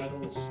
Pedals.